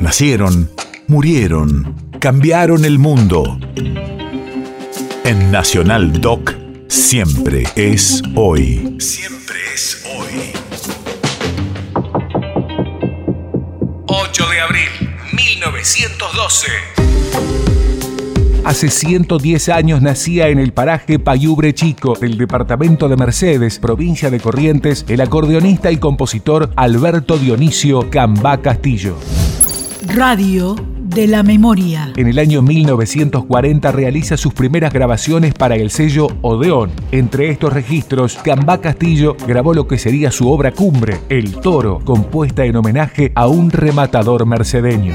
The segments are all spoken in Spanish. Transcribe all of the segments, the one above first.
Nacieron, murieron, cambiaron el mundo. En Nacional Doc, siempre es hoy. Siempre es hoy. 8 de abril, 1912. Hace 110 años nacía en el paraje Payubre Chico, del departamento de Mercedes, provincia de Corrientes, el acordeonista y compositor Alberto Dionisio Cambá Castillo. Radio de la Memoria. En el año 1940 realiza sus primeras grabaciones para el sello Odeón. Entre estos registros, Cambá Castillo grabó lo que sería su obra cumbre, El Toro, compuesta en homenaje a un rematador mercedeño.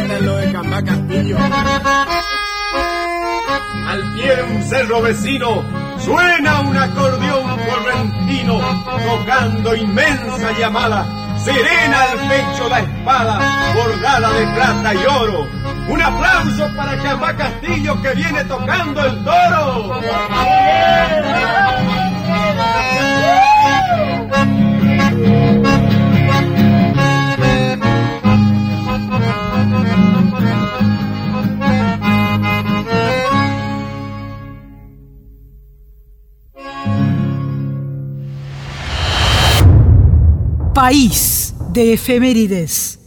de Cambá Castillo. Al pie un cerro vecino suena un acordeón correntino tocando inmensa llamada. Serena al pecho la espada bordada de plata y oro un aplauso para Chambá Castillo que viene tocando el toro. País de efemérides.